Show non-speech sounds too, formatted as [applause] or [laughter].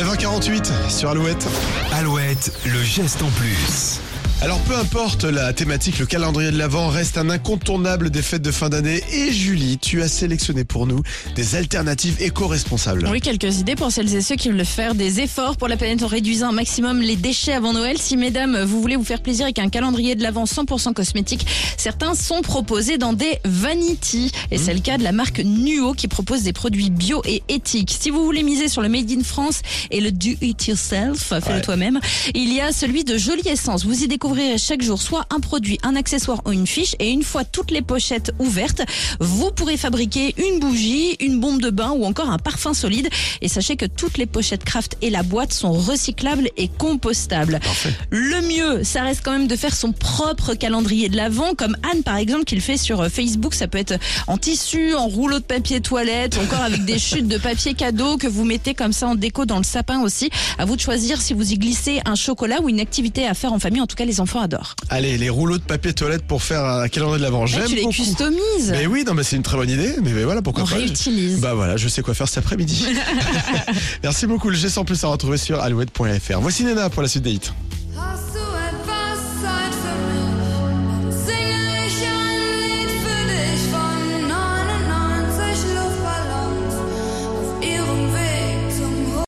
9h48 sur Alouette. Alouette, le geste en plus. Alors peu importe la thématique, le calendrier de l'Avent reste un incontournable des fêtes de fin d'année. Et Julie, tu as sélectionné pour nous des alternatives éco-responsables. Oui, quelques idées pour celles et ceux qui veulent faire des efforts pour la planète en réduisant un maximum les déchets avant Noël. Si mesdames, vous voulez vous faire plaisir avec un calendrier de l'Avent 100% cosmétique, certains sont proposés dans des vanity. Et c'est le cas de la marque Nuo qui propose des produits bio et éthiques. Si vous voulez miser sur le Made in France et le Do It Yourself, fais-le Ouais. toi-même, il y a celui de Jolie Essence. Vous y découvrirez chaque jour soit un produit, un accessoire ou une fiche. Et une fois toutes les pochettes ouvertes, vous pourrez fabriquer une bougie, une bombe de bain ou encore un parfum solide. Et sachez que toutes les pochettes craft et la boîte sont recyclables et compostables. Parfait. Le mieux, ça reste quand même de faire son propre calendrier de l'Avent, comme Anne par exemple qui le fait sur euh, Facebook. Ça peut être en tissu, en rouleau de papier toilette, ou encore avec des chutes de papier cadeau que vous mettez comme ça en déco dans le sapin aussi. À vous de choisir si vous y glissez un chocolat ou une activité à faire en famille. En tout cas, les enfants adorent. Allez, les rouleaux de papier toilette pour faire un calendrier de l'Avent. Là, J'aime tu les beaucoup. customises. Mais oui, non, mais c'est une très bonne idée. Mais, mais voilà, pourquoi On pas. réutilise. Bah voilà, je sais quoi faire cet après-midi. [laughs] Merci beaucoup. Le geste en plus à retrouver sur alouette.fr. Voici Nena pour la suite des hits.